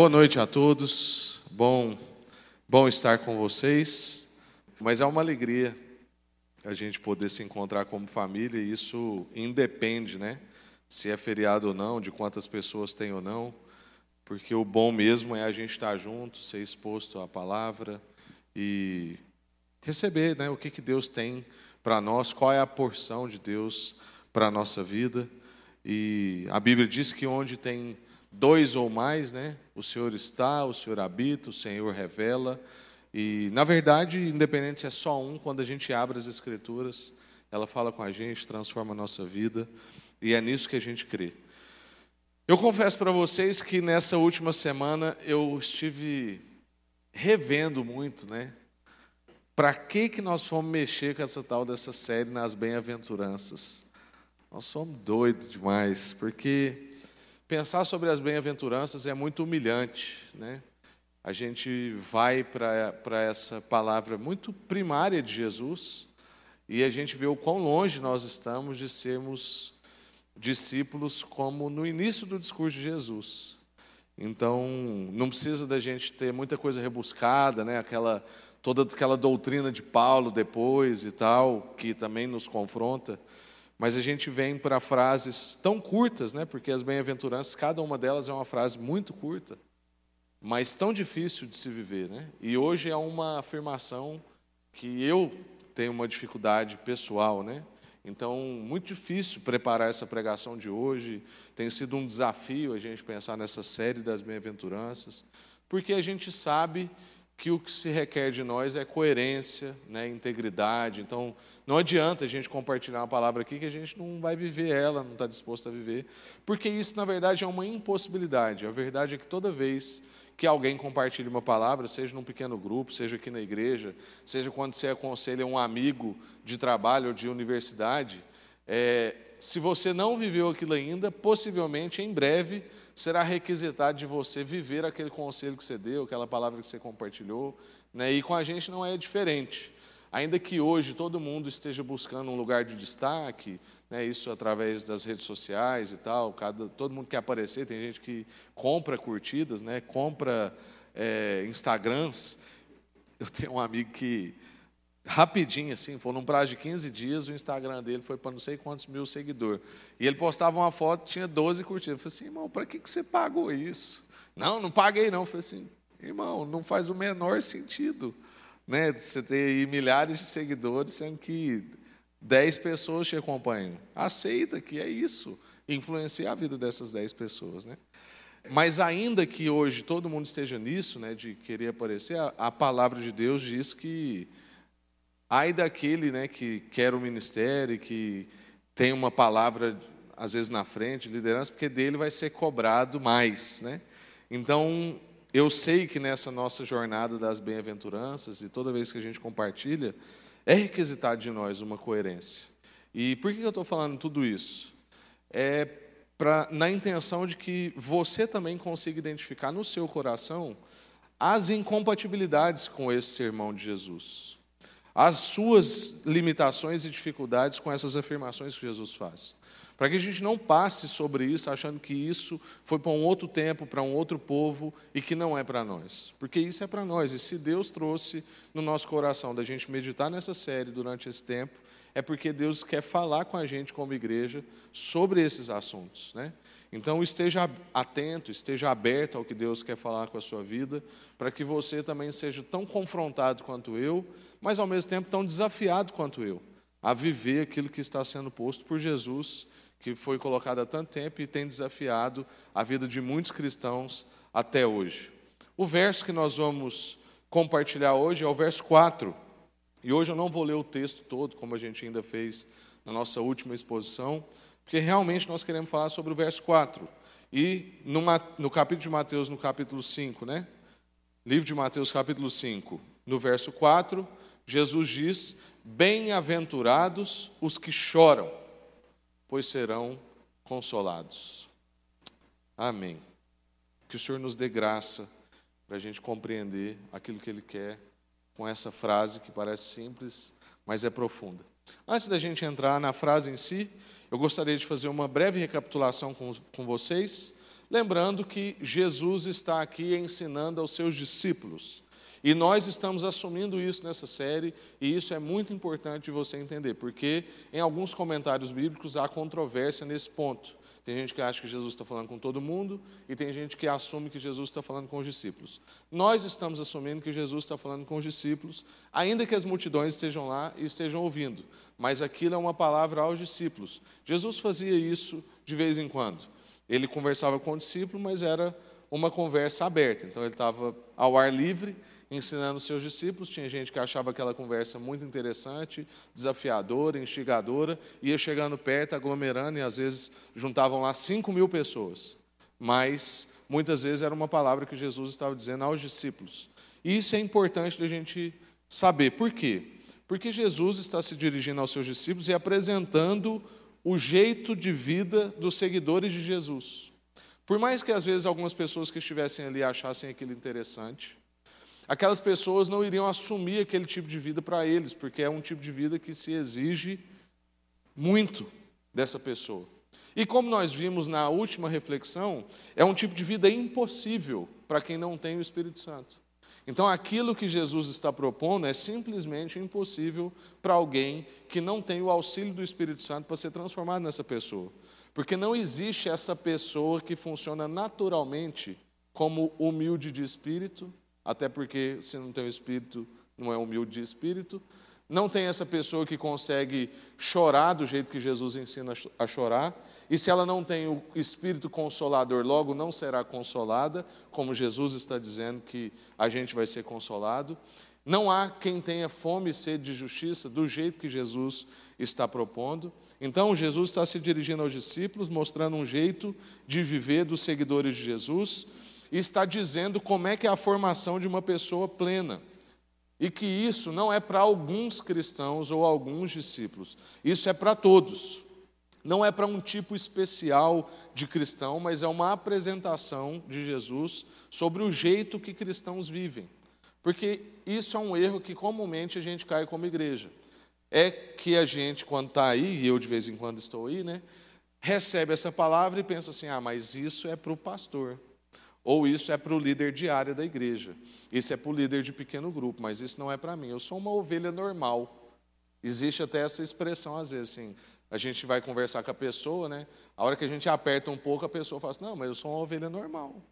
Boa noite a todos. Bom, bom estar com vocês. Mas é uma alegria a gente poder se encontrar como família e isso independe, né? Se é feriado ou não, de quantas pessoas tem ou não, porque o bom mesmo é a gente estar junto, ser exposto à palavra e receber, né? O que que Deus tem para nós, qual é a porção de Deus para a nossa vida. E a Bíblia diz que onde tem dois ou mais, né? O Senhor está, o Senhor habita, o Senhor revela. E, na verdade, independente se é só um, quando a gente abre as Escrituras, ela fala com a gente, transforma a nossa vida, e é nisso que a gente crê. Eu confesso para vocês que nessa última semana eu estive revendo muito, né? Para que, que nós fomos mexer com essa tal dessa série nas bem-aventuranças? Nós somos doidos demais, porque Pensar sobre as bem-aventuranças é muito humilhante, né? A gente vai para essa palavra muito primária de Jesus e a gente vê o quão longe nós estamos de sermos discípulos como no início do discurso de Jesus. Então, não precisa da gente ter muita coisa rebuscada, né? Aquela toda aquela doutrina de Paulo depois e tal, que também nos confronta. Mas a gente vem para frases tão curtas, né? porque as bem-aventuranças, cada uma delas é uma frase muito curta, mas tão difícil de se viver. Né? E hoje é uma afirmação que eu tenho uma dificuldade pessoal. Né? Então, muito difícil preparar essa pregação de hoje. Tem sido um desafio a gente pensar nessa série das bem-aventuranças, porque a gente sabe que o que se requer de nós é coerência, né, integridade. Então, não adianta a gente compartilhar uma palavra aqui que a gente não vai viver ela, não está disposto a viver, porque isso, na verdade, é uma impossibilidade. A verdade é que toda vez que alguém compartilha uma palavra, seja num pequeno grupo, seja aqui na igreja, seja quando você aconselha um amigo de trabalho ou de universidade, é, se você não viveu aquilo ainda, possivelmente em breve será requisitado de você viver aquele conselho que você deu, aquela palavra que você compartilhou. Né? E com a gente não é diferente. Ainda que hoje todo mundo esteja buscando um lugar de destaque, né, isso através das redes sociais e tal, cada, todo mundo quer aparecer, tem gente que compra curtidas, né, compra é, Instagrams. Eu tenho um amigo que, rapidinho assim, foi num prazo de 15 dias, o Instagram dele foi para não sei quantos mil seguidores. E ele postava uma foto, tinha 12 curtidas. Eu falei assim, irmão, para que, que você pagou isso? Não, não paguei não. Eu falei assim, irmão, não faz o menor sentido. Né? Você ter milhares de seguidores, sendo que 10 pessoas te acompanham. Aceita que é isso. Influencia a vida dessas 10 pessoas. Né? Mas ainda que hoje todo mundo esteja nisso, né, de querer aparecer, a, a palavra de Deus diz que Ai daquele né, que quer o ministério, que tem uma palavra, às vezes, na frente, liderança, porque dele vai ser cobrado mais. Né? Então, eu sei que nessa nossa jornada das bem-aventuranças, e toda vez que a gente compartilha, é requisitado de nós uma coerência. E por que eu estou falando tudo isso? É pra, na intenção de que você também consiga identificar no seu coração as incompatibilidades com esse sermão de Jesus as suas limitações e dificuldades com essas afirmações que Jesus faz. Para que a gente não passe sobre isso achando que isso foi para um outro tempo, para um outro povo e que não é para nós. Porque isso é para nós. E se Deus trouxe no nosso coração da gente meditar nessa série durante esse tempo, é porque Deus quer falar com a gente como igreja sobre esses assuntos. Né? Então esteja atento, esteja aberto ao que Deus quer falar com a sua vida, para que você também seja tão confrontado quanto eu mas ao mesmo tempo tão desafiado quanto eu a viver aquilo que está sendo posto por Jesus, que foi colocado há tanto tempo e tem desafiado a vida de muitos cristãos até hoje. O verso que nós vamos compartilhar hoje é o verso 4. E hoje eu não vou ler o texto todo, como a gente ainda fez na nossa última exposição, porque realmente nós queremos falar sobre o verso 4. E no capítulo de Mateus, no capítulo 5, né? Livro de Mateus, capítulo 5, no verso 4, Jesus diz: Bem-aventurados os que choram, pois serão consolados. Amém. Que o Senhor nos dê graça para a gente compreender aquilo que Ele quer com essa frase que parece simples, mas é profunda. Antes da gente entrar na frase em si, eu gostaria de fazer uma breve recapitulação com, com vocês, Lembrando que Jesus está aqui ensinando aos seus discípulos. E nós estamos assumindo isso nessa série, e isso é muito importante você entender, porque em alguns comentários bíblicos há controvérsia nesse ponto. Tem gente que acha que Jesus está falando com todo mundo, e tem gente que assume que Jesus está falando com os discípulos. Nós estamos assumindo que Jesus está falando com os discípulos, ainda que as multidões estejam lá e estejam ouvindo, mas aquilo é uma palavra aos discípulos. Jesus fazia isso de vez em quando. Ele conversava com o discípulo, mas era uma conversa aberta. Então ele estava ao ar livre, ensinando seus discípulos. Tinha gente que achava aquela conversa muito interessante, desafiadora, instigadora, ia chegando perto, aglomerando, e às vezes juntavam lá 5 mil pessoas. Mas muitas vezes era uma palavra que Jesus estava dizendo aos discípulos. E isso é importante da gente saber. Por quê? Porque Jesus está se dirigindo aos seus discípulos e apresentando o jeito de vida dos seguidores de Jesus. Por mais que às vezes algumas pessoas que estivessem ali achassem aquilo interessante, aquelas pessoas não iriam assumir aquele tipo de vida para eles, porque é um tipo de vida que se exige muito dessa pessoa. E como nós vimos na última reflexão, é um tipo de vida impossível para quem não tem o Espírito Santo. Então, aquilo que Jesus está propondo é simplesmente impossível para alguém que não tem o auxílio do Espírito Santo para ser transformado nessa pessoa. Porque não existe essa pessoa que funciona naturalmente como humilde de espírito, até porque se não tem o espírito, não é humilde de espírito. Não tem essa pessoa que consegue chorar do jeito que Jesus ensina a chorar. E se ela não tem o espírito consolador, logo não será consolada, como Jesus está dizendo que a gente vai ser consolado. Não há quem tenha fome e sede de justiça do jeito que Jesus está propondo. Então, Jesus está se dirigindo aos discípulos, mostrando um jeito de viver dos seguidores de Jesus, está dizendo como é que é a formação de uma pessoa plena. E que isso não é para alguns cristãos ou alguns discípulos, isso é para todos. Não é para um tipo especial de cristão, mas é uma apresentação de Jesus sobre o jeito que cristãos vivem. Porque isso é um erro que comumente a gente cai como igreja. É que a gente, quando está aí, e eu de vez em quando estou aí, né, recebe essa palavra e pensa assim: ah, mas isso é para o pastor. Ou isso é para o líder diário da igreja. Isso é para o líder de pequeno grupo, mas isso não é para mim. Eu sou uma ovelha normal. Existe até essa expressão, às vezes, assim, a gente vai conversar com a pessoa, né? A hora que a gente aperta um pouco, a pessoa fala assim, não, mas eu sou uma ovelha normal. Eu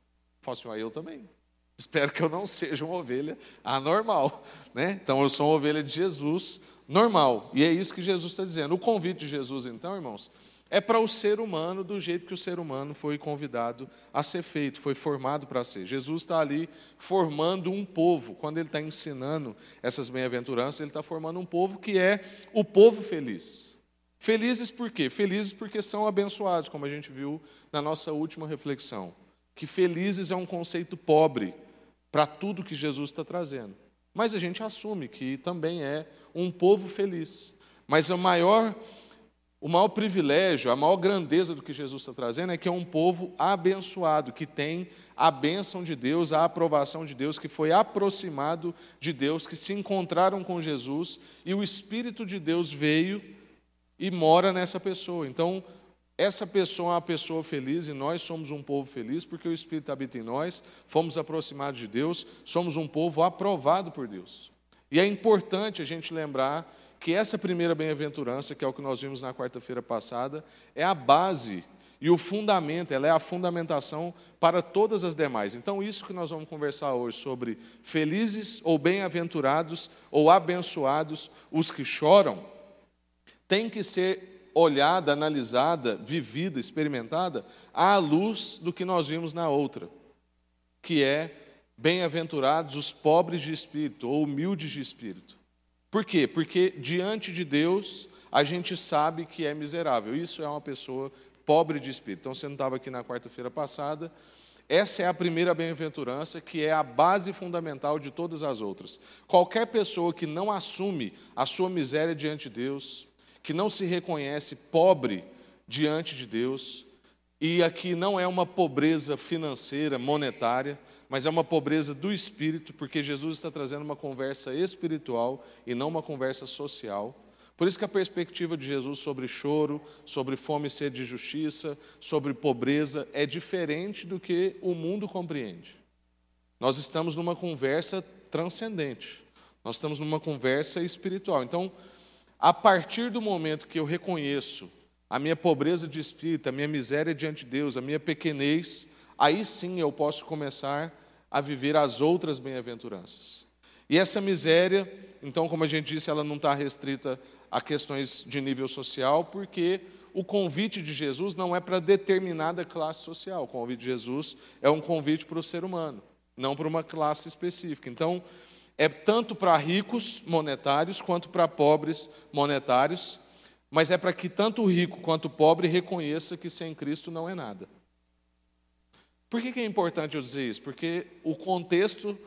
falo assim, ah, eu também. Espero que eu não seja uma ovelha anormal, né? Então, eu sou uma ovelha de Jesus normal. E é isso que Jesus está dizendo. O convite de Jesus, então, irmãos, é para o ser humano do jeito que o ser humano foi convidado a ser feito, foi formado para ser. Jesus está ali formando um povo. Quando ele está ensinando essas bem-aventuranças, ele está formando um povo que é o povo feliz. Felizes por quê? Felizes porque são abençoados, como a gente viu na nossa última reflexão. Que felizes é um conceito pobre para tudo que Jesus está trazendo. Mas a gente assume que também é um povo feliz. Mas o maior o maior privilégio, a maior grandeza do que Jesus está trazendo é que é um povo abençoado, que tem a bênção de Deus, a aprovação de Deus, que foi aproximado de Deus, que se encontraram com Jesus e o Espírito de Deus veio e mora nessa pessoa. Então, essa pessoa é uma pessoa feliz e nós somos um povo feliz porque o Espírito habita em nós, fomos aproximados de Deus, somos um povo aprovado por Deus. E é importante a gente lembrar que essa primeira bem-aventurança, que é o que nós vimos na quarta-feira passada, é a base e o fundamento, ela é a fundamentação para todas as demais. Então, isso que nós vamos conversar hoje sobre felizes ou bem-aventurados ou abençoados os que choram, tem que ser olhada, analisada, vivida, experimentada à luz do que nós vimos na outra, que é bem-aventurados os pobres de espírito ou humildes de espírito. Por quê? Porque diante de Deus a gente sabe que é miserável. Isso é uma pessoa pobre de espírito. Então você não estava aqui na quarta-feira passada. Essa é a primeira bem-aventurança, que é a base fundamental de todas as outras. Qualquer pessoa que não assume a sua miséria diante de Deus, que não se reconhece pobre diante de Deus, e aqui não é uma pobreza financeira, monetária, mas é uma pobreza do espírito, porque Jesus está trazendo uma conversa espiritual e não uma conversa social. Por isso que a perspectiva de Jesus sobre choro, sobre fome e sede de justiça, sobre pobreza, é diferente do que o mundo compreende. Nós estamos numa conversa transcendente, nós estamos numa conversa espiritual. Então, a partir do momento que eu reconheço a minha pobreza de espírito, a minha miséria diante de Deus, a minha pequenez, aí sim eu posso começar a viver as outras bem-aventuranças. E essa miséria, então, como a gente disse, ela não está restrita a questões de nível social, porque o convite de Jesus não é para determinada classe social. O convite de Jesus é um convite para o ser humano, não para uma classe específica. Então, é tanto para ricos monetários quanto para pobres monetários, mas é para que tanto o rico quanto o pobre reconheça que sem Cristo não é nada. Por que, é importante eu dizer isso? Porque o contexto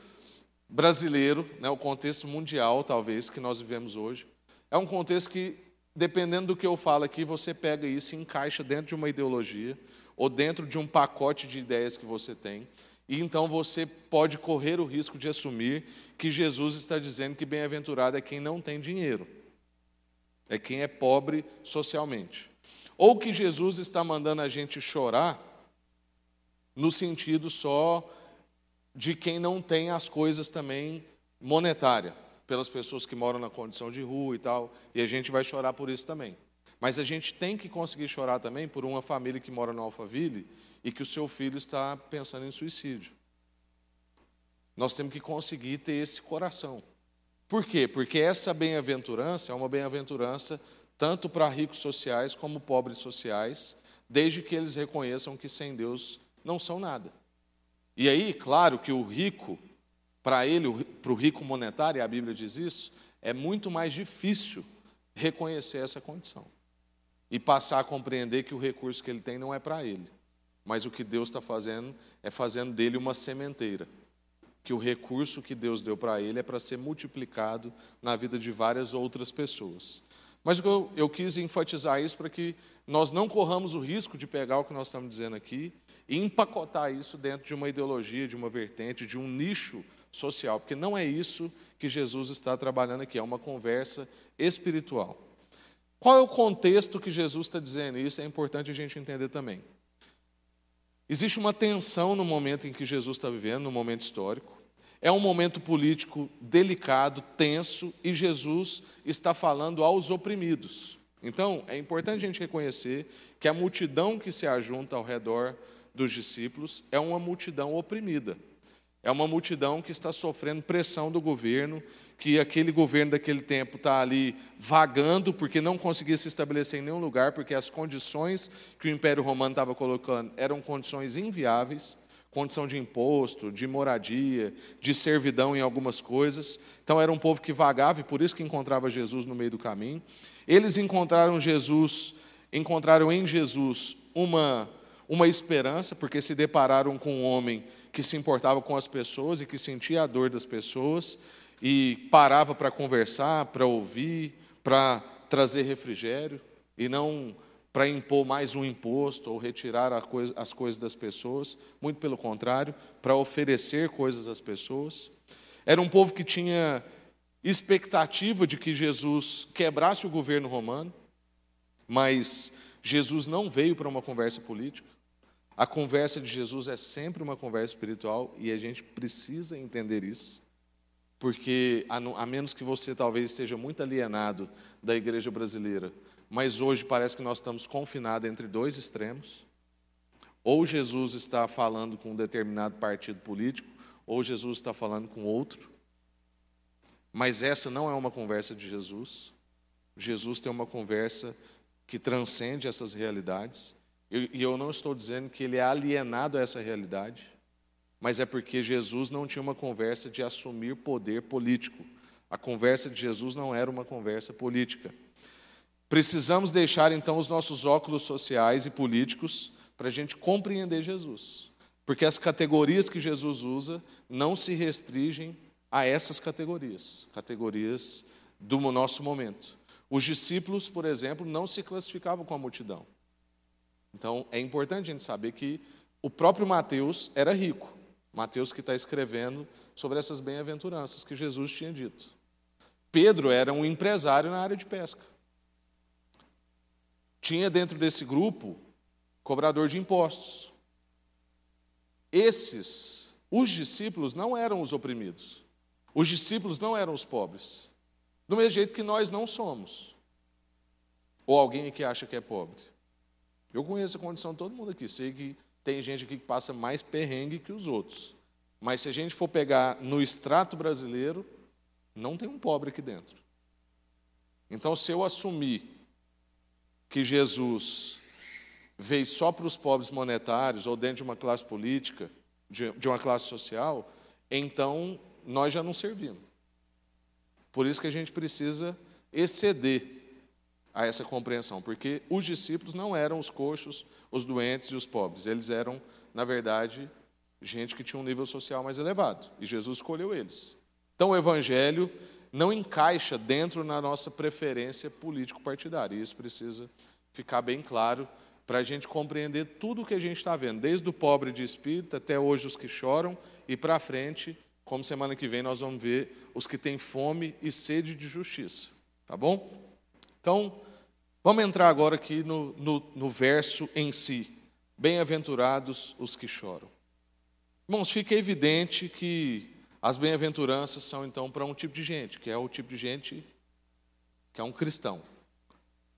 brasileiro, né, o contexto mundial, talvez, que nós vivemos hoje, é um contexto que, dependendo do que eu falo aqui, você pega isso e encaixa dentro de uma ideologia ou dentro de um pacote de ideias que você tem. E então você pode correr o risco de assumir que Jesus está dizendo que bem-aventurado é quem não tem dinheiro, é quem é pobre socialmente. Ou que Jesus está mandando a gente chorar no sentido só de quem não tem as coisas também monetária pelas pessoas que moram na condição de rua e tal, e a gente vai chorar por isso também. Mas a gente tem que conseguir chorar também por uma família que mora no Alphaville e que o seu filho está pensando em suicídio. Nós temos que conseguir ter esse coração. Por quê? Porque essa bem-aventurança é uma bem-aventurança tanto para ricos sociais como pobres sociais, desde que eles reconheçam que sem Deus não são nada. E aí, claro que o rico para ele, para o rico monetário, e a Bíblia diz isso, é muito mais difícil reconhecer essa condição e passar a compreender que o recurso que ele tem não é para ele, mas o que Deus está fazendo é fazendo dele uma sementeira. Que o recurso que Deus deu para ele é para ser multiplicado na vida de várias outras pessoas. Mas eu, eu quis enfatizar isso para que nós não corramos o risco de pegar o que nós estamos dizendo aqui e empacotar isso dentro de uma ideologia, de uma vertente, de um nicho social, porque não é isso que Jesus está trabalhando aqui, é uma conversa espiritual. Qual é o contexto que Jesus está dizendo? Isso é importante a gente entender também. Existe uma tensão no momento em que Jesus está vivendo, no momento histórico. É um momento político delicado, tenso, e Jesus está falando aos oprimidos. Então, é importante a gente reconhecer que a multidão que se ajunta ao redor dos discípulos é uma multidão oprimida. É uma multidão que está sofrendo pressão do governo, que aquele governo daquele tempo está ali vagando, porque não conseguia se estabelecer em nenhum lugar, porque as condições que o Império Romano estava colocando eram condições inviáveis condição de imposto, de moradia, de servidão em algumas coisas. Então era um povo que vagava e por isso que encontrava Jesus no meio do caminho. Eles encontraram Jesus, encontraram em Jesus uma uma esperança, porque se depararam com um homem que se importava com as pessoas e que sentia a dor das pessoas e parava para conversar, para ouvir, para trazer refrigério e não para impor mais um imposto ou retirar coisa, as coisas das pessoas, muito pelo contrário, para oferecer coisas às pessoas. Era um povo que tinha expectativa de que Jesus quebrasse o governo romano, mas Jesus não veio para uma conversa política. A conversa de Jesus é sempre uma conversa espiritual e a gente precisa entender isso, porque a, menos que você talvez esteja muito alienado da igreja brasileira, mas hoje parece que nós estamos confinados entre dois extremos. Ou Jesus está falando com um determinado partido político, ou Jesus está falando com outro. Mas essa não é uma conversa de Jesus. Jesus tem uma conversa que transcende essas realidades. E eu não estou dizendo que ele é alienado a essa realidade, mas é porque Jesus não tinha uma conversa de assumir poder político. A conversa de Jesus não era uma conversa política. Precisamos deixar então os nossos óculos sociais e políticos para a gente compreender Jesus. Porque as categorias que Jesus usa não se restringem a essas categorias, categorias do nosso momento. Os discípulos, por exemplo, não se classificavam com a multidão. Então, é importante a gente saber que o próprio Mateus era rico. Mateus que está escrevendo sobre essas bem-aventuranças que Jesus tinha dito. Pedro era um empresário na área de pesca. tinha dentro desse grupo cobrador de impostos. Esses, os discípulos, não eram os oprimidos. Os discípulos não eram os pobres. Do mesmo jeito que nós não somos. Ou alguém que acha que é pobre. Eu conheço a condição de todo mundo aqui. Sei que tem gente aqui que passa mais perrengue que os outros. Mas se a gente for pegar no extrato brasileiro, não tem um pobre aqui dentro. Então, se eu assumir que Jesus veio só para os pobres monetários ou dentro de uma classe política, de, de uma classe social, então nós já não servimos. Por isso que a gente precisa exceder a essa compreensão, porque os discípulos não eram os coxos, os doentes e os pobres, eles eram, na verdade, gente que tinha um nível social mais elevado, e Jesus escolheu eles. Então o evangelho não encaixa dentro na nossa preferência político-partidária, e isso precisa ficar bem claro para a gente compreender tudo o que a gente está vendo, desde o pobre de espírito até hoje os que choram, e para frente, como semana que vem nós vamos ver os que têm fome e sede de justiça, tá bom? Então, vamos entrar agora aqui no, no, no verso em si. Bem-aventurados os que choram. Irmãos, fica evidente que as bem-aventuranças são então para um tipo de gente, que é o tipo de gente que é um cristão.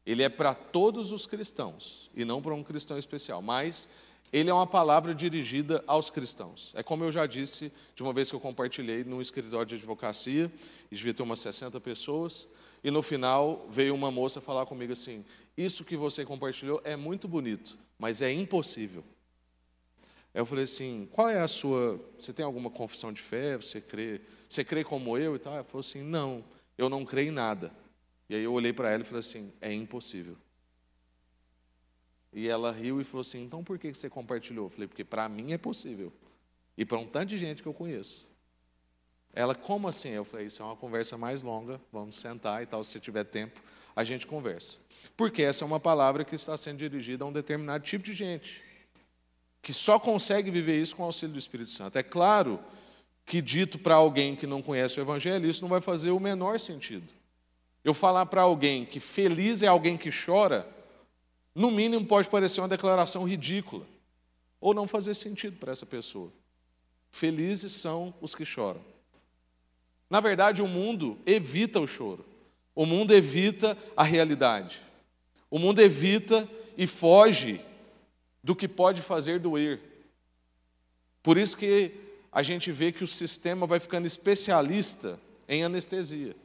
Ele é para todos os cristãos e não para um cristão especial, mas ele é uma palavra dirigida aos cristãos. É como eu já disse de uma vez que eu compartilhei no escritório de advocacia, e devia ter umas 60 pessoas, e no final veio uma moça falar comigo assim: Isso que você compartilhou é muito bonito, mas é impossível. Aí eu falei assim: Qual é a sua. Você tem alguma confissão de fé? Você crê, você crê como eu e tal? Ela falou assim: Não, eu não creio em nada. E aí eu olhei para ela e falei assim: É impossível. E ela riu e falou assim: Então por que você compartilhou? Eu falei: Porque para mim é possível. E para um tanto de gente que eu conheço. Ela, como assim? Eu falei, isso é uma conversa mais longa, vamos sentar e tal, se tiver tempo, a gente conversa. Porque essa é uma palavra que está sendo dirigida a um determinado tipo de gente, que só consegue viver isso com o auxílio do Espírito Santo. É claro que, dito para alguém que não conhece o Evangelho, isso não vai fazer o menor sentido. Eu falar para alguém que feliz é alguém que chora, no mínimo pode parecer uma declaração ridícula, ou não fazer sentido para essa pessoa. Felizes são os que choram. Na verdade, o mundo evita o choro. O mundo evita a realidade. O mundo evita e foge do que pode fazer doer. Por isso que a gente vê que o sistema vai ficando especialista em anestesia.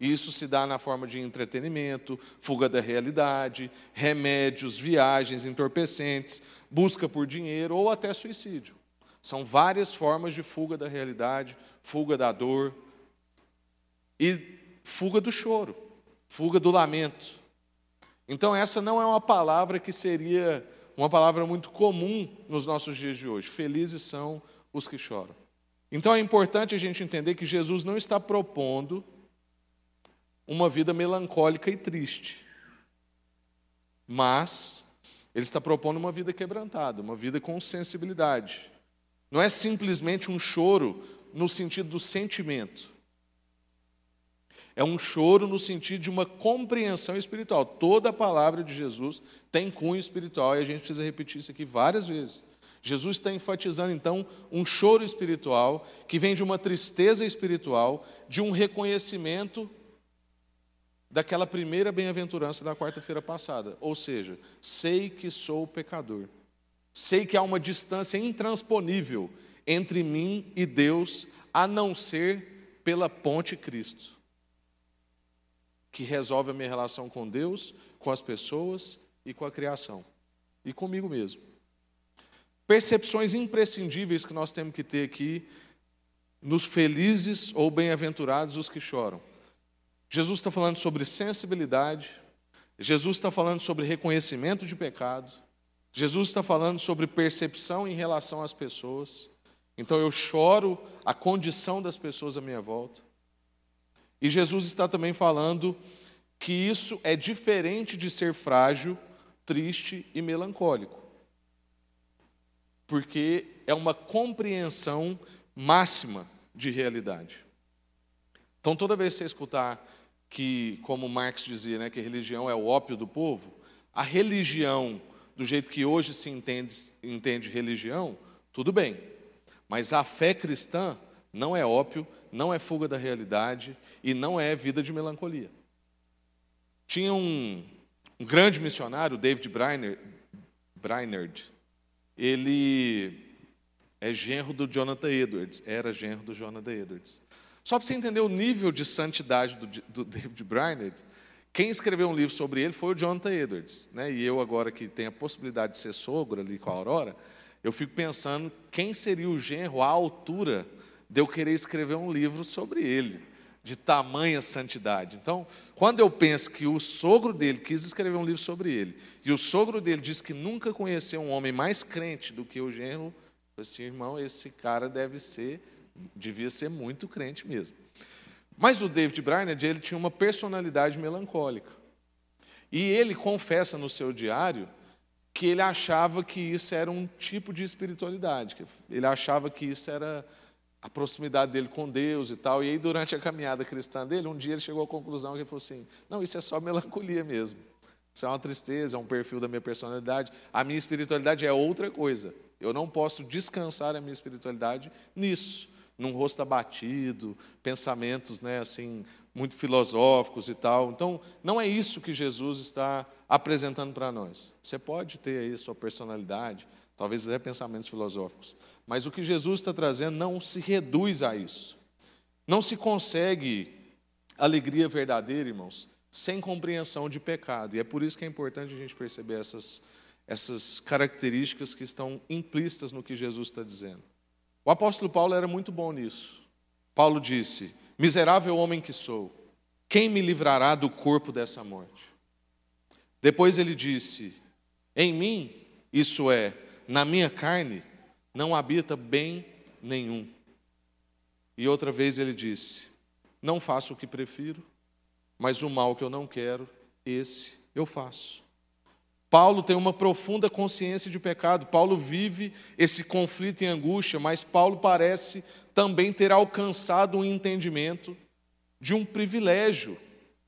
E isso se dá na forma de entretenimento, fuga da realidade, remédios, viagens entorpecentes, busca por dinheiro ou até suicídio. São várias formas de fuga da realidade, fuga da dor, e fuga do choro, fuga do lamento. Então, essa não é uma palavra que seria uma palavra muito comum nos nossos dias de hoje. Felizes são os que choram. Então, é importante a gente entender que Jesus não está propondo uma vida melancólica e triste, mas ele está propondo uma vida quebrantada, uma vida com sensibilidade. Não é simplesmente um choro no sentido do sentimento, é um choro no sentido de uma compreensão espiritual. Toda a palavra de Jesus tem cunho espiritual e a gente precisa repetir isso aqui várias vezes. Jesus está enfatizando então um choro espiritual que vem de uma tristeza espiritual, de um reconhecimento daquela primeira bem-aventurança da quarta-feira passada. Ou seja, sei que sou pecador. Sei que há uma distância intransponível entre mim e Deus, a não ser pela ponte Cristo que resolve a minha relação com Deus, com as pessoas e com a criação. E comigo mesmo. Percepções imprescindíveis que nós temos que ter aqui nos felizes ou bem-aventurados os que choram. Jesus está falando sobre sensibilidade, Jesus está falando sobre reconhecimento de pecado, Jesus está falando sobre percepção em relação às pessoas. Então eu choro a condição das pessoas à minha volta. E Jesus está também falando que isso é diferente de ser frágil, triste e melancólico. Porque é uma compreensão máxima de realidade. Então, toda vez que você escutar que, como Marx dizia, né, que a religião é o ópio do povo, a religião do jeito que hoje se entende, entende religião, tudo bem. Mas a fé cristã não é ópio, não é fuga da realidade e não é vida de melancolia. Tinha um, um grande missionário, David Brainerd, Brainerd, ele é genro do Jonathan Edwards, era genro do Jonathan Edwards. Só para você entender o nível de santidade do, do David Brainerd, quem escreveu um livro sobre ele foi o Jonathan Edwards. Né? E eu, agora que tenho a possibilidade de ser sogro ali com a Aurora, eu fico pensando quem seria o genro à altura de eu querer escrever um livro sobre ele, de tamanha santidade. Então, quando eu penso que o sogro dele quis escrever um livro sobre ele, e o sogro dele diz que nunca conheceu um homem mais crente do que o genro, eu assim, irmão, esse cara deve ser, devia ser muito crente mesmo. Mas o David Brainerd, ele tinha uma personalidade melancólica. E ele confessa no seu diário que ele achava que isso era um tipo de espiritualidade, ele achava que isso era a proximidade dele com Deus e tal. E aí, durante a caminhada cristã dele, um dia ele chegou à conclusão que ele falou assim: não, isso é só melancolia mesmo. Isso é uma tristeza, é um perfil da minha personalidade. A minha espiritualidade é outra coisa. Eu não posso descansar a minha espiritualidade nisso num rosto abatido, pensamentos né, assim, muito filosóficos e tal. Então, não é isso que Jesus está apresentando para nós. Você pode ter aí sua personalidade, talvez até pensamentos filosóficos, mas o que Jesus está trazendo não se reduz a isso. Não se consegue alegria verdadeira, irmãos, sem compreensão de pecado. E é por isso que é importante a gente perceber essas, essas características que estão implícitas no que Jesus está dizendo. O apóstolo Paulo era muito bom nisso. Paulo disse: Miserável homem que sou, quem me livrará do corpo dessa morte? Depois ele disse: Em mim, isso é, na minha carne, não habita bem nenhum. E outra vez ele disse: Não faço o que prefiro, mas o mal que eu não quero, esse eu faço. Paulo tem uma profunda consciência de pecado. Paulo vive esse conflito e angústia, mas Paulo parece também ter alcançado um entendimento de um privilégio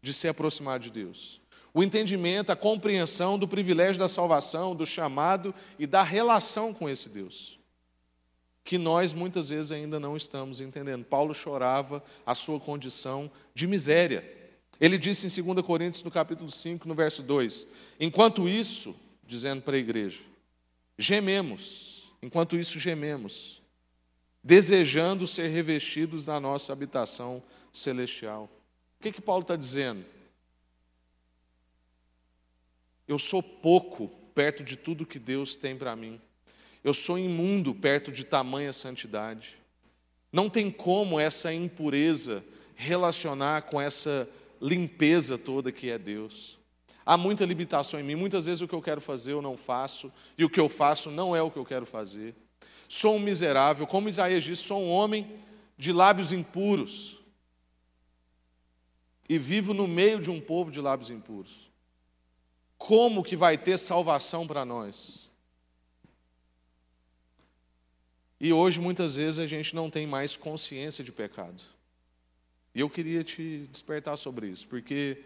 de se aproximar de Deus. O entendimento, a compreensão do privilégio da salvação, do chamado e da relação com esse Deus. Que nós muitas vezes ainda não estamos entendendo. Paulo chorava a sua condição de miséria. Ele disse em 2 Coríntios, no capítulo 5, no verso 2: Enquanto isso, dizendo para a igreja, gememos, enquanto isso gememos, desejando ser revestidos da nossa habitação celestial. O que, que Paulo está dizendo? Eu sou pouco perto de tudo que Deus tem para mim. Eu sou imundo perto de tamanha santidade. Não tem como essa impureza relacionar com essa limpeza toda que é Deus. Há muita limitação em mim. Muitas vezes o que eu quero fazer eu não faço, e o que eu faço não é o que eu quero fazer. Sou um miserável, como Isaías diz, sou um homem de lábios impuros. E vivo no meio de um povo de lábios impuros. Como que vai ter salvação para nós? E hoje, muitas vezes, a gente não tem mais consciência de pecado. E eu queria te despertar sobre isso, porque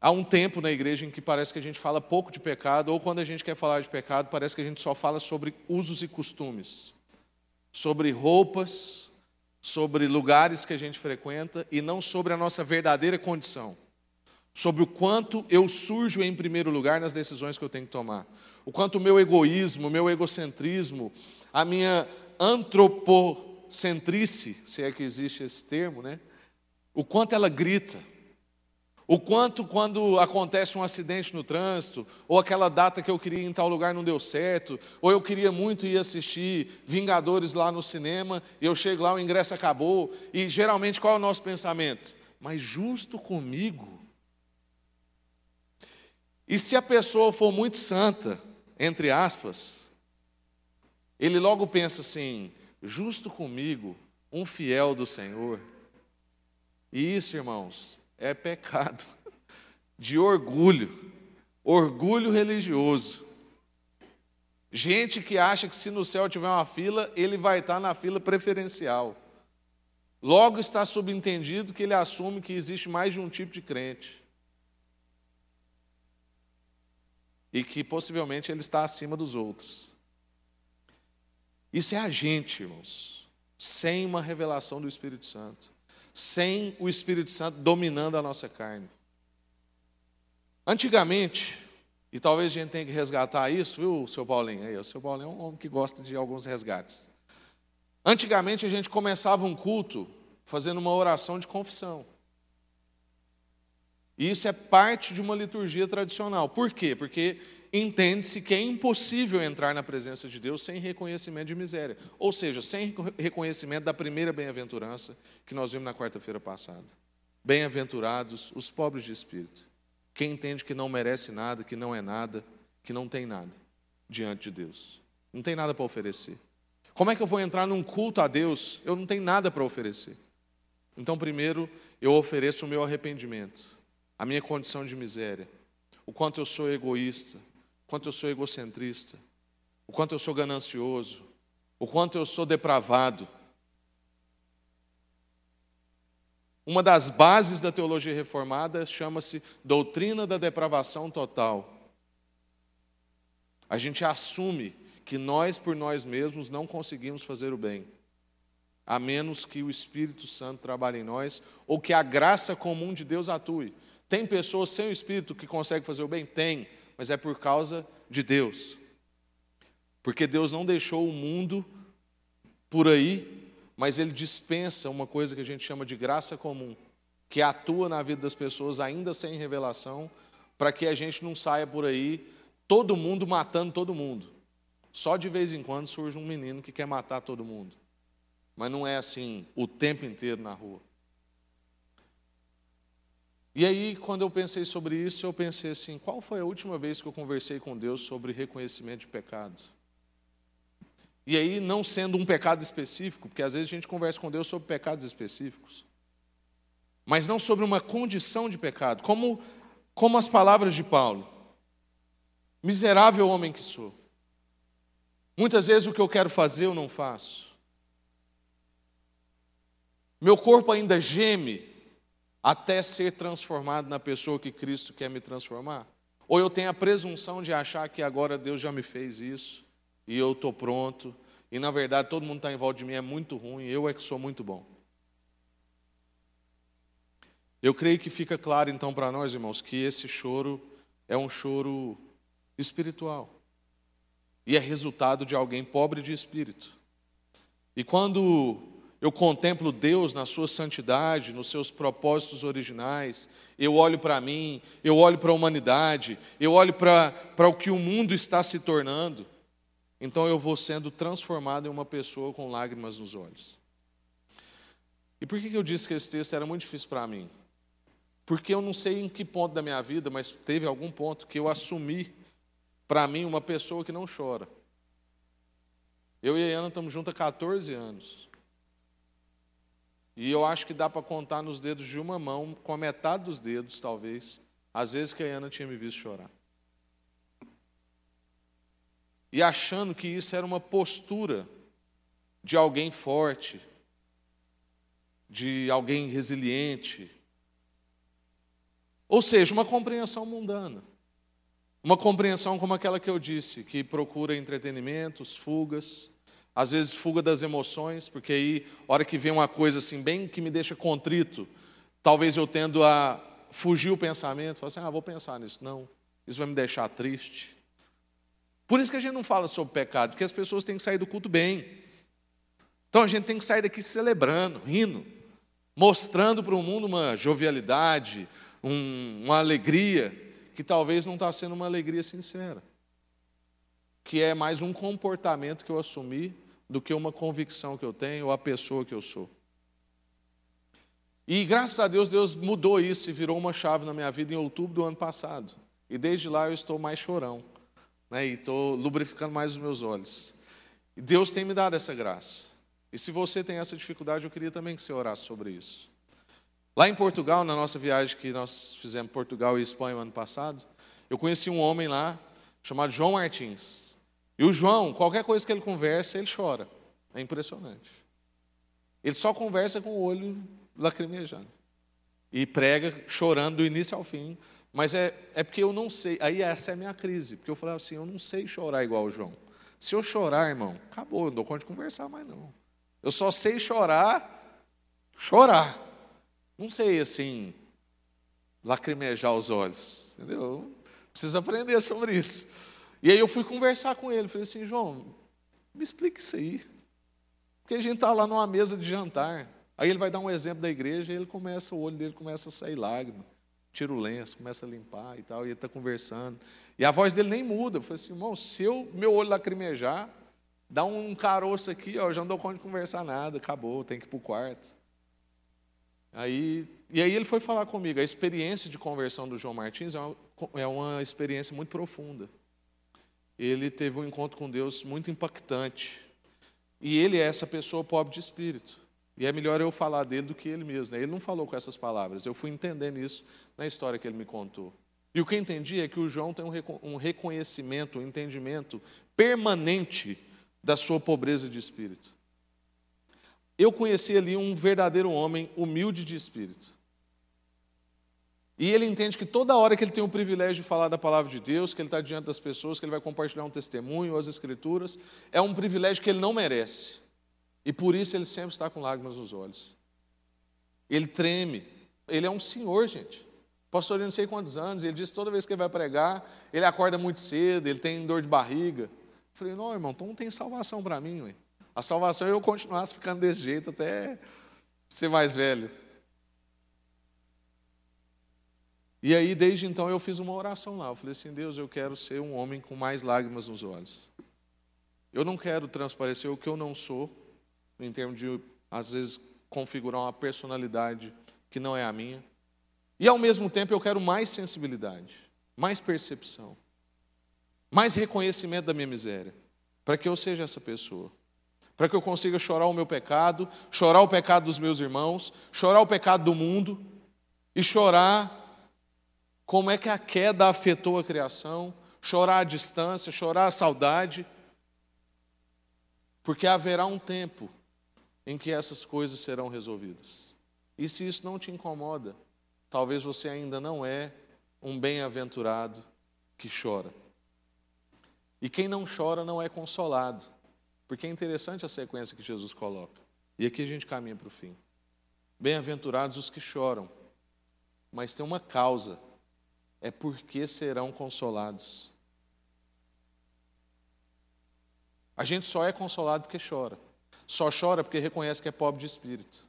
há um tempo na igreja em que parece que a gente fala pouco de pecado, ou quando a gente quer falar de pecado, parece que a gente só fala sobre usos e costumes, sobre roupas, sobre lugares que a gente frequenta e não sobre a nossa verdadeira condição. Sobre o quanto eu surjo em primeiro lugar nas decisões que eu tenho que tomar. O quanto o meu egoísmo, o meu egocentrismo, a minha antropo centrice, se é que existe esse termo, né? O quanto ela grita. O quanto, quando acontece um acidente no trânsito, ou aquela data que eu queria ir em tal lugar não deu certo, ou eu queria muito ir assistir Vingadores lá no cinema, e eu chego lá, o ingresso acabou, e geralmente qual é o nosso pensamento? Mas justo comigo? E se a pessoa for muito santa, entre aspas, ele logo pensa assim: justo comigo, um fiel do Senhor. E isso, irmãos, é pecado de orgulho, orgulho religioso. Gente que acha que se no céu tiver uma fila, ele vai estar na fila preferencial. Logo está subentendido que ele assume que existe mais de um tipo de crente. E que possivelmente ele está acima dos outros. Isso é a gente, irmãos, sem uma revelação do Espírito Santo, sem o Espírito Santo dominando a nossa carne. Antigamente, e talvez a gente tenha que resgatar isso, viu, seu Paulinho? Aí, o seu Paulinho é um homem que gosta de alguns resgates. Antigamente a gente começava um culto fazendo uma oração de confissão. E isso é parte de uma liturgia tradicional. Por quê? Porque entende-se que é impossível entrar na presença de Deus sem reconhecimento de miséria. Ou seja, sem reconhecimento da primeira bem-aventurança que nós vimos na quarta-feira passada. Bem-aventurados os pobres de espírito. Quem entende que não merece nada, que não é nada, que não tem nada diante de Deus. Não tem nada para oferecer. Como é que eu vou entrar num culto a Deus? Eu não tenho nada para oferecer. Então, primeiro, eu ofereço o meu arrependimento, a minha condição de miséria, o quanto eu sou egoísta, o quanto eu sou egocentrista, o quanto eu sou ganancioso, o quanto eu sou depravado. Uma das bases da teologia reformada chama-se doutrina da depravação total. A gente assume que nós por nós mesmos não conseguimos fazer o bem, a menos que o Espírito Santo trabalhe em nós ou que a graça comum de Deus atue. Tem pessoas sem o Espírito que conseguem fazer o bem? Tem, mas é por causa de Deus. Porque Deus não deixou o mundo por aí, mas Ele dispensa uma coisa que a gente chama de graça comum, que atua na vida das pessoas ainda sem revelação, para que a gente não saia por aí todo mundo matando todo mundo. Só de vez em quando surge um menino que quer matar todo mundo. Mas não é assim o tempo inteiro na rua. E aí, quando eu pensei sobre isso, eu pensei assim: qual foi a última vez que eu conversei com Deus sobre reconhecimento de pecado? E aí, não sendo um pecado específico, porque às vezes a gente conversa com Deus sobre pecados específicos, mas não sobre uma condição de pecado, como, como as palavras de Paulo: miserável homem que sou. Muitas vezes o que eu quero fazer eu não faço. Meu corpo ainda geme até ser transformado na pessoa que Cristo quer me transformar. Ou eu tenho a presunção de achar que agora Deus já me fez isso e eu estou pronto. E na verdade todo mundo está em volta de mim é muito ruim, eu é que sou muito bom. Eu creio que fica claro então para nós, irmãos, que esse choro é um choro espiritual e é resultado de alguém pobre de espírito. E quando eu contemplo Deus na sua santidade, nos seus propósitos originais, eu olho para mim, eu olho para a humanidade, eu olho para, o que o mundo está se tornando, então eu vou sendo transformado em uma pessoa com lágrimas nos olhos. E por que eu disse que esse texto era muito difícil para mim? Porque eu não sei em que ponto da minha vida, mas teve algum ponto que eu assumi para mim, uma pessoa que não chora. Eu e a Ana estamos juntos há 14 anos. E eu acho que dá para contar nos dedos de uma mão, com a metade dos dedos, talvez, às vezes que a Ana tinha me visto chorar. E achando que isso era uma postura de alguém forte, de alguém resiliente. Ou seja, uma compreensão mundana. Uma compreensão como aquela que eu disse, que procura entretenimentos, fugas, às vezes fuga das emoções, porque aí, hora que vem uma coisa assim, bem que me deixa contrito, talvez eu tendo a fugir o pensamento, falar assim, ah, vou pensar nisso. Não, isso vai me deixar triste. Por isso que a gente não fala sobre pecado, porque as pessoas têm que sair do culto bem. Então a gente tem que sair daqui celebrando, rindo, mostrando para o mundo uma jovialidade, um, uma alegria, que talvez não está sendo uma alegria sincera, que é mais um comportamento que eu assumi do que uma convicção que eu tenho ou a pessoa que eu sou. E graças a Deus, Deus mudou isso e virou uma chave na minha vida em outubro do ano passado. E desde lá eu estou mais chorão, né? e estou lubrificando mais os meus olhos. E Deus tem me dado essa graça. E se você tem essa dificuldade, eu queria também que você orasse sobre isso. Lá em Portugal, na nossa viagem que nós fizemos Portugal e Espanha no ano passado, eu conheci um homem lá chamado João Martins. E o João, qualquer coisa que ele conversa, ele chora. É impressionante. Ele só conversa com o olho lacrimejando. E prega chorando do início ao fim Mas é, é porque eu não sei. Aí essa é a minha crise. Porque eu falei assim: eu não sei chorar igual o João. Se eu chorar, irmão, acabou, eu não dou conta de conversar mais não. Eu só sei chorar, chorar. Não sei assim, lacrimejar os olhos. Entendeu? Preciso aprender sobre isso. E aí eu fui conversar com ele. Falei assim: João, me explica isso aí. Porque a gente está lá numa mesa de jantar. Aí ele vai dar um exemplo da igreja e ele começa, o olho dele começa a sair lágrima. Tira o lenço, começa a limpar e tal, e ele está conversando. E a voz dele nem muda. Eu falei assim, irmão, se eu, meu olho lacrimejar, dá um caroço aqui, ó, eu já não dou conta de conversar nada, acabou, tem que ir para o quarto. Aí, e aí ele foi falar comigo. A experiência de conversão do João Martins é uma, é uma experiência muito profunda. Ele teve um encontro com Deus muito impactante. E ele é essa pessoa pobre de espírito. E é melhor eu falar dele do que ele mesmo. Né? Ele não falou com essas palavras. Eu fui entendendo isso na história que ele me contou. E o que eu entendi é que o João tem um reconhecimento, um entendimento permanente da sua pobreza de espírito. Eu conheci ali um verdadeiro homem humilde de espírito. E ele entende que toda hora que ele tem o privilégio de falar da palavra de Deus, que ele está diante das pessoas, que ele vai compartilhar um testemunho, as escrituras, é um privilégio que ele não merece. E por isso ele sempre está com lágrimas nos olhos. Ele treme. Ele é um senhor, gente. Pastor, eu não sei quantos anos, ele diz toda vez que ele vai pregar, ele acorda muito cedo, ele tem dor de barriga. Eu falei, não, irmão, então não tem salvação para mim. Ué. A salvação é eu continuasse ficando desse jeito até ser mais velho. E aí, desde então, eu fiz uma oração lá. Eu falei assim: Deus, eu quero ser um homem com mais lágrimas nos olhos. Eu não quero transparecer o que eu não sou, em termos de, às vezes, configurar uma personalidade que não é a minha. E ao mesmo tempo eu quero mais sensibilidade, mais percepção, mais reconhecimento da minha miséria, para que eu seja essa pessoa. Para que eu consiga chorar o meu pecado, chorar o pecado dos meus irmãos, chorar o pecado do mundo e chorar como é que a queda afetou a criação, chorar a distância, chorar a saudade, porque haverá um tempo em que essas coisas serão resolvidas. E se isso não te incomoda, talvez você ainda não é um bem-aventurado que chora. E quem não chora não é consolado, porque é interessante a sequência que Jesus coloca. E aqui a gente caminha para o fim. Bem-aventurados os que choram, mas tem uma causa, é porque serão consolados. A gente só é consolado porque chora. Só chora porque reconhece que é pobre de espírito,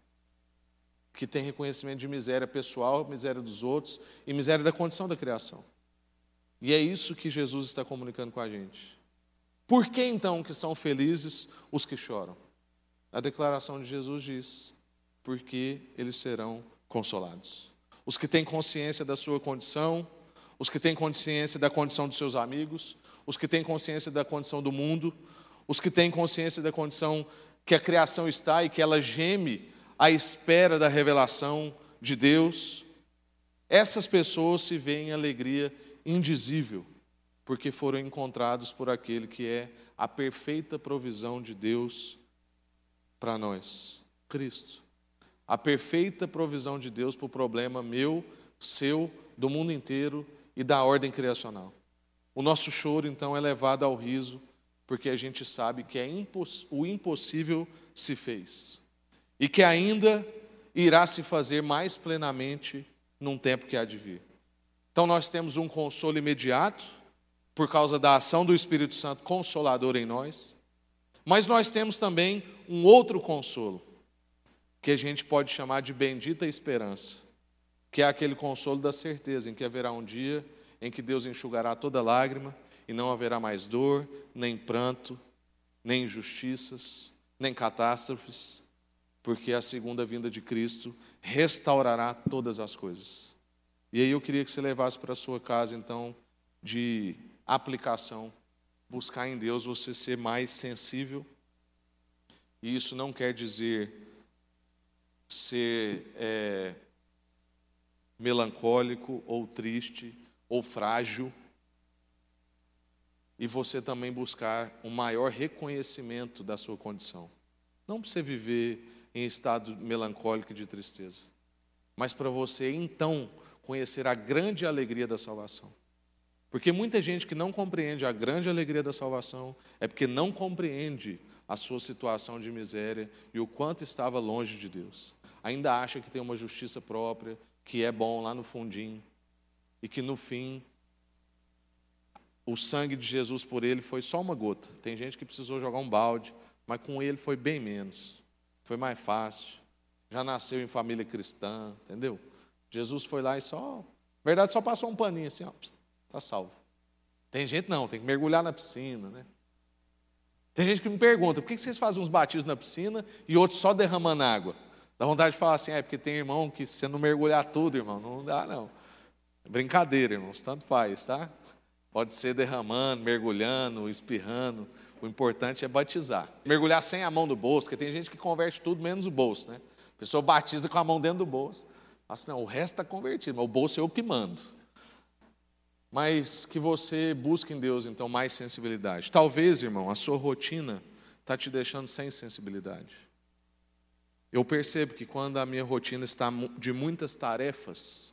que tem reconhecimento de miséria pessoal, miséria dos outros e miséria da condição da criação. E é isso que Jesus está comunicando com a gente. Por que então que são felizes os que choram? A declaração de Jesus diz: porque eles serão consolados. Os que têm consciência da sua condição, os que têm consciência da condição dos seus amigos, os que têm consciência da condição do mundo, os que têm consciência da condição que a criação está e que ela geme à espera da revelação de Deus, essas pessoas se veem em alegria indizível, porque foram encontrados por aquele que é a perfeita provisão de Deus para nós, Cristo. A perfeita provisão de Deus para o problema meu, seu, do mundo inteiro e da ordem criacional. O nosso choro, então, é levado ao riso porque a gente sabe que é imposs o impossível se fez e que ainda irá se fazer mais plenamente num tempo que há de vir. Então nós temos um consolo imediato por causa da ação do Espírito Santo consolador em nós, mas nós temos também um outro consolo que a gente pode chamar de bendita esperança, que é aquele consolo da certeza em que haverá um dia em que Deus enxugará toda lágrima e não haverá mais dor, nem pranto, nem injustiças, nem catástrofes, porque a segunda vinda de Cristo restaurará todas as coisas. E aí eu queria que você levasse para a sua casa, então, de aplicação, buscar em Deus você ser mais sensível. E isso não quer dizer ser é, melancólico ou triste ou frágil e você também buscar um maior reconhecimento da sua condição. Não para você viver em estado melancólico de tristeza, mas para você então conhecer a grande alegria da salvação. Porque muita gente que não compreende a grande alegria da salvação é porque não compreende a sua situação de miséria e o quanto estava longe de Deus. Ainda acha que tem uma justiça própria, que é bom lá no fundinho e que no fim o sangue de Jesus por ele foi só uma gota. Tem gente que precisou jogar um balde, mas com ele foi bem menos. Foi mais fácil. Já nasceu em família cristã, entendeu? Jesus foi lá e só, na verdade, só passou um paninho assim, ó, tá salvo. Tem gente não, tem que mergulhar na piscina, né? Tem gente que me pergunta, por que vocês fazem uns batismos na piscina e outros só derramando água? Dá vontade de falar assim, é porque tem irmão que se você não mergulhar tudo, irmão, não dá não. Brincadeira, irmãos, tanto faz, tá? Pode ser derramando, mergulhando, espirrando. O importante é batizar. Mergulhar sem a mão no bolso, porque tem gente que converte tudo menos o bolso, né? A pessoa batiza com a mão dentro do bolso. Assim, não, o resto está convertido, mas o bolso é eu que mando. Mas que você busque em Deus, então, mais sensibilidade. Talvez, irmão, a sua rotina está te deixando sem sensibilidade. Eu percebo que quando a minha rotina está de muitas tarefas,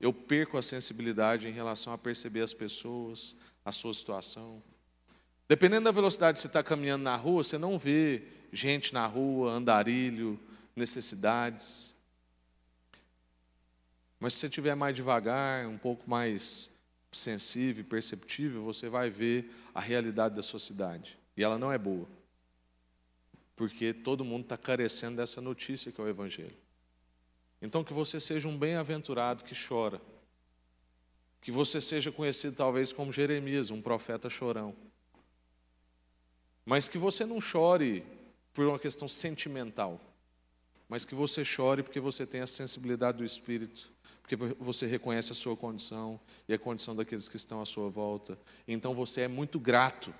eu perco a sensibilidade em relação a perceber as pessoas, a sua situação. Dependendo da velocidade que você está caminhando na rua, você não vê gente na rua, andarilho, necessidades. Mas se você estiver mais devagar, um pouco mais sensível perceptível, você vai ver a realidade da sua cidade. E ela não é boa. Porque todo mundo está carecendo dessa notícia que é o Evangelho. Então, que você seja um bem-aventurado que chora. Que você seja conhecido talvez como Jeremias, um profeta chorão. Mas que você não chore por uma questão sentimental, mas que você chore porque você tem a sensibilidade do Espírito, porque você reconhece a sua condição e a condição daqueles que estão à sua volta. Então você é muito grato,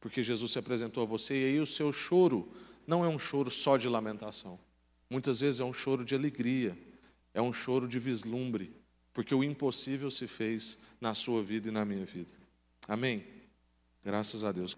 porque Jesus se apresentou a você, e aí o seu choro não é um choro só de lamentação. Muitas vezes é um choro de alegria, é um choro de vislumbre, porque o impossível se fez na sua vida e na minha vida. Amém? Graças a Deus.